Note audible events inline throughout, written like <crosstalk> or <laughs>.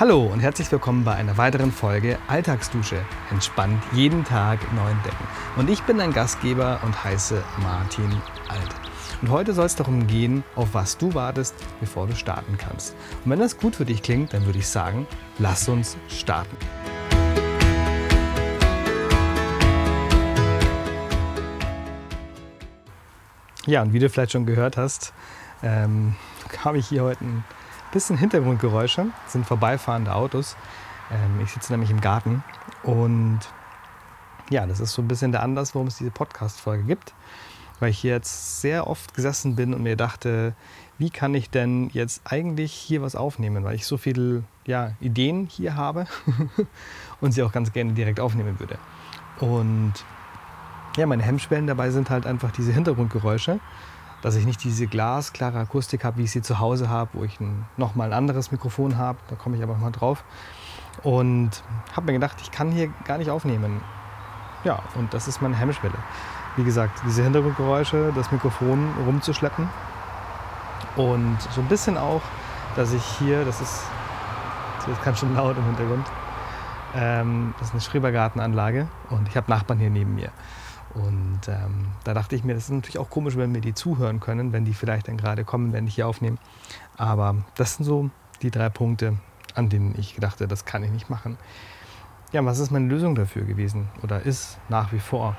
Hallo und herzlich willkommen bei einer weiteren Folge Alltagsdusche. Entspannt jeden Tag neu entdecken. Und ich bin dein Gastgeber und heiße Martin Alt. Und heute soll es darum gehen, auf was du wartest, bevor du starten kannst. Und wenn das gut für dich klingt, dann würde ich sagen, lass uns starten. Ja, und wie du vielleicht schon gehört hast, ähm, <laughs> habe ich hier heute ein bisschen Hintergrundgeräusche, sind vorbeifahrende Autos. Ähm, ich sitze nämlich im Garten und ja, das ist so ein bisschen der Anlass, warum es diese Podcast-Folge gibt, weil ich jetzt sehr oft gesessen bin und mir dachte, wie kann ich denn jetzt eigentlich hier was aufnehmen, weil ich so viele ja, Ideen hier habe <laughs> und sie auch ganz gerne direkt aufnehmen würde. Und ja, meine Hemmschwellen dabei sind halt einfach diese Hintergrundgeräusche dass ich nicht diese glasklare Akustik habe, wie ich sie zu Hause habe, wo ich ein, nochmal ein anderes Mikrofon habe. Da komme ich aber mal drauf. Und habe mir gedacht, ich kann hier gar nicht aufnehmen. Ja, und das ist meine Hemmschwelle. Wie gesagt, diese Hintergrundgeräusche, das Mikrofon rumzuschleppen. Und so ein bisschen auch, dass ich hier, das ist, das ganz schön laut im Hintergrund, ähm, das ist eine Schrebergartenanlage und ich habe Nachbarn hier neben mir. Und ähm, da dachte ich mir, das ist natürlich auch komisch, wenn wir die zuhören können, wenn die vielleicht dann gerade kommen, wenn ich hier aufnehme. Aber das sind so die drei Punkte, an denen ich dachte, das kann ich nicht machen. Ja, was ist meine Lösung dafür gewesen oder ist nach wie vor?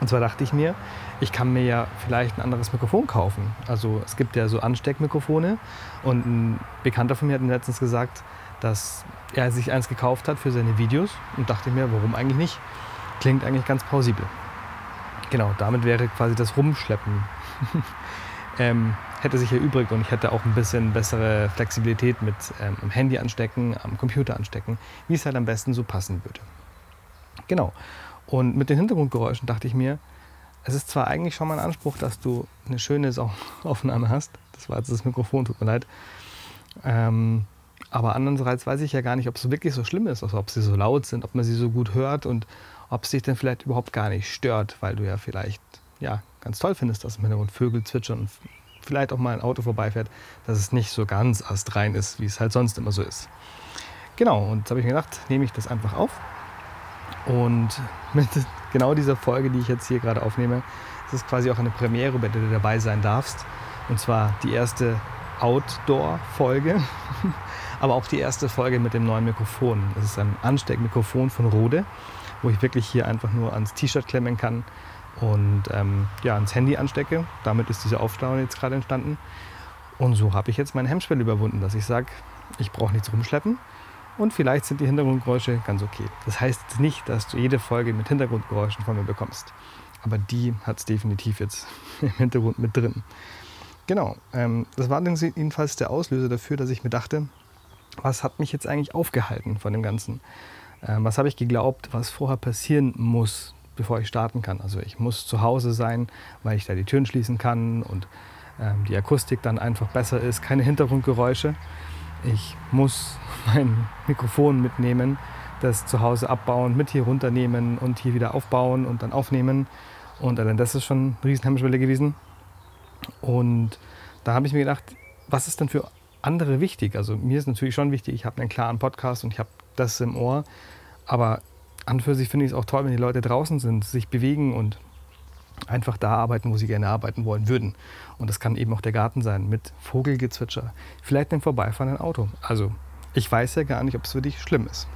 Und zwar dachte ich mir, ich kann mir ja vielleicht ein anderes Mikrofon kaufen. Also es gibt ja so Ansteckmikrofone und ein Bekannter von mir hat mir letztens gesagt, dass er sich eins gekauft hat für seine Videos und dachte mir, warum eigentlich nicht? Klingt eigentlich ganz plausibel. Genau, damit wäre quasi das Rumschleppen <laughs> ähm, hätte sich erübrigt und ich hätte auch ein bisschen bessere Flexibilität mit ähm, am Handy anstecken, am Computer anstecken, wie es halt am besten so passen würde. Genau. Und mit den Hintergrundgeräuschen dachte ich mir, es ist zwar eigentlich schon mal ein Anspruch, dass du eine schöne Aufnahme hast. Das war jetzt das Mikrofon, tut mir leid. Ähm, aber andererseits weiß ich ja gar nicht, ob es wirklich so schlimm ist, also ob sie so laut sind, ob man sie so gut hört und ob es dich dann vielleicht überhaupt gar nicht stört, weil du ja vielleicht ja, ganz toll findest, dass im Hintergrund Vögel zwitschern und vielleicht auch mal ein Auto vorbeifährt, dass es nicht so ganz astrein ist, wie es halt sonst immer so ist. Genau, und da habe ich mir gedacht, nehme ich das einfach auf. Und <laughs> mit genau dieser Folge, die ich jetzt hier gerade aufnehme, ist es quasi auch eine Premiere, bei der du dabei sein darfst. Und zwar die erste Outdoor-Folge, <laughs> aber auch die erste Folge mit dem neuen Mikrofon. Das ist ein Ansteckmikrofon von Rode wo ich wirklich hier einfach nur ans T-Shirt klemmen kann und ähm, ja, ans Handy anstecke. Damit ist diese Aufstauung jetzt gerade entstanden. Und so habe ich jetzt meine Hemmschwelle überwunden, dass ich sage, ich brauche nichts rumschleppen und vielleicht sind die Hintergrundgeräusche ganz okay. Das heißt nicht, dass du jede Folge mit Hintergrundgeräuschen von mir bekommst. Aber die hat es definitiv jetzt <laughs> im Hintergrund mit drin. Genau, ähm, das war jedenfalls der Auslöser dafür, dass ich mir dachte, was hat mich jetzt eigentlich aufgehalten von dem Ganzen? Ähm, was habe ich geglaubt, was vorher passieren muss, bevor ich starten kann. Also ich muss zu Hause sein, weil ich da die Türen schließen kann und ähm, die Akustik dann einfach besser ist, keine Hintergrundgeräusche. Ich muss <laughs> mein Mikrofon mitnehmen, das zu Hause abbauen, mit hier runternehmen und hier wieder aufbauen und dann aufnehmen. Und allein das ist schon eine Riesenhemmschwelle gewesen. Und da habe ich mir gedacht, was ist denn für andere wichtig? Also mir ist natürlich schon wichtig, ich habe einen klaren Podcast und ich habe das im Ohr. Aber an und für sich finde ich es auch toll, wenn die Leute draußen sind, sich bewegen und einfach da arbeiten, wo sie gerne arbeiten wollen würden. Und das kann eben auch der Garten sein mit Vogelgezwitscher, vielleicht einem vorbeifahrenden Auto. Also ich weiß ja gar nicht, ob es für dich schlimm ist.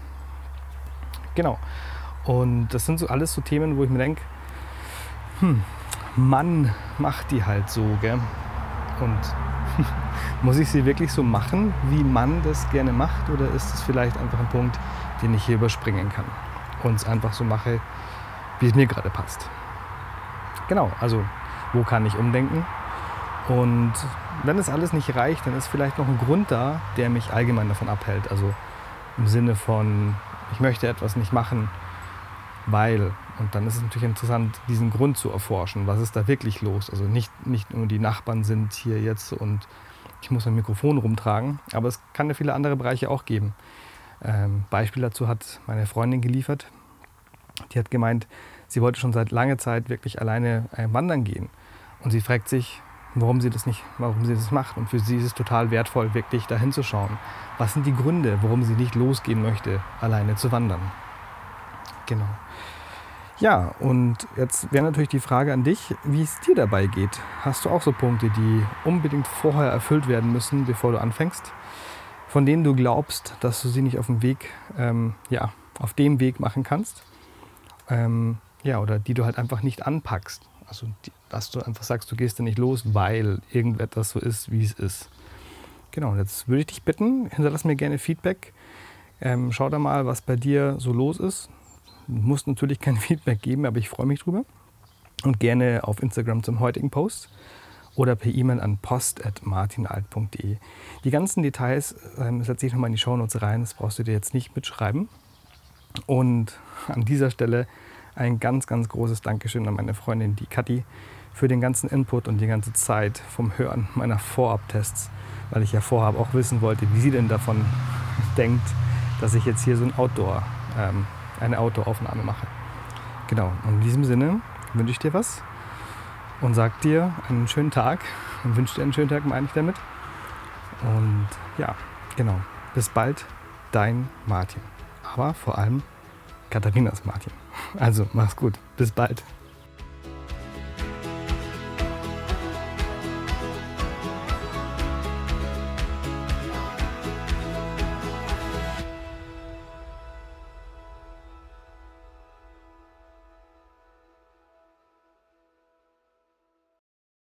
Genau. Und das sind so alles so Themen, wo ich mir denke, hm, Mann macht die halt so, gell? Und muss ich sie wirklich so machen, wie man das gerne macht? Oder ist es vielleicht einfach ein Punkt, den ich hier überspringen kann und es einfach so mache, wie es mir gerade passt? Genau, also wo kann ich umdenken? Und wenn es alles nicht reicht, dann ist vielleicht noch ein Grund da, der mich allgemein davon abhält. Also im Sinne von, ich möchte etwas nicht machen, weil. Und dann ist es natürlich interessant, diesen Grund zu erforschen. Was ist da wirklich los? Also nicht, nicht nur die Nachbarn sind hier jetzt und ich muss ein Mikrofon rumtragen, aber es kann ja viele andere Bereiche auch geben. Ähm, Beispiel dazu hat meine Freundin geliefert. Die hat gemeint, sie wollte schon seit langer Zeit wirklich alleine äh, wandern gehen. Und sie fragt sich, warum sie das nicht, warum sie das macht. Und für sie ist es total wertvoll, wirklich dahin zu schauen. Was sind die Gründe, warum sie nicht losgehen möchte, alleine zu wandern? Genau. Ja, und jetzt wäre natürlich die Frage an dich, wie es dir dabei geht. Hast du auch so Punkte, die unbedingt vorher erfüllt werden müssen, bevor du anfängst, von denen du glaubst, dass du sie nicht auf dem Weg, ähm, ja, auf dem Weg machen kannst? Ähm, ja, oder die du halt einfach nicht anpackst. Also, dass du einfach sagst, du gehst da nicht los, weil irgendetwas so ist, wie es ist. Genau, jetzt würde ich dich bitten, hinterlass mir gerne Feedback. Ähm, schau da mal, was bei dir so los ist. Du musst natürlich kein <laughs> Feedback geben, aber ich freue mich drüber. Und gerne auf Instagram zum heutigen Post oder per E-Mail an post.martinalt.de. Die ganzen Details ähm, setze ich nochmal in die Shownotes rein, das brauchst du dir jetzt nicht mitschreiben. Und an dieser Stelle ein ganz, ganz großes Dankeschön an meine Freundin, die Kathi, für den ganzen Input und die ganze Zeit vom Hören meiner Vorabtests, weil ich ja vorab auch wissen wollte, wie sie denn davon <laughs> denkt, dass ich jetzt hier so ein Outdoor, ähm, eine Outdoor-Aufnahme mache. Genau, und in diesem Sinne wünsche ich dir was und sag dir einen schönen Tag und wünsche dir einen schönen Tag, meine ich damit. Und ja, genau, bis bald, dein Martin. Aber vor allem Katharinas Martin. Also mach's gut. Bis bald.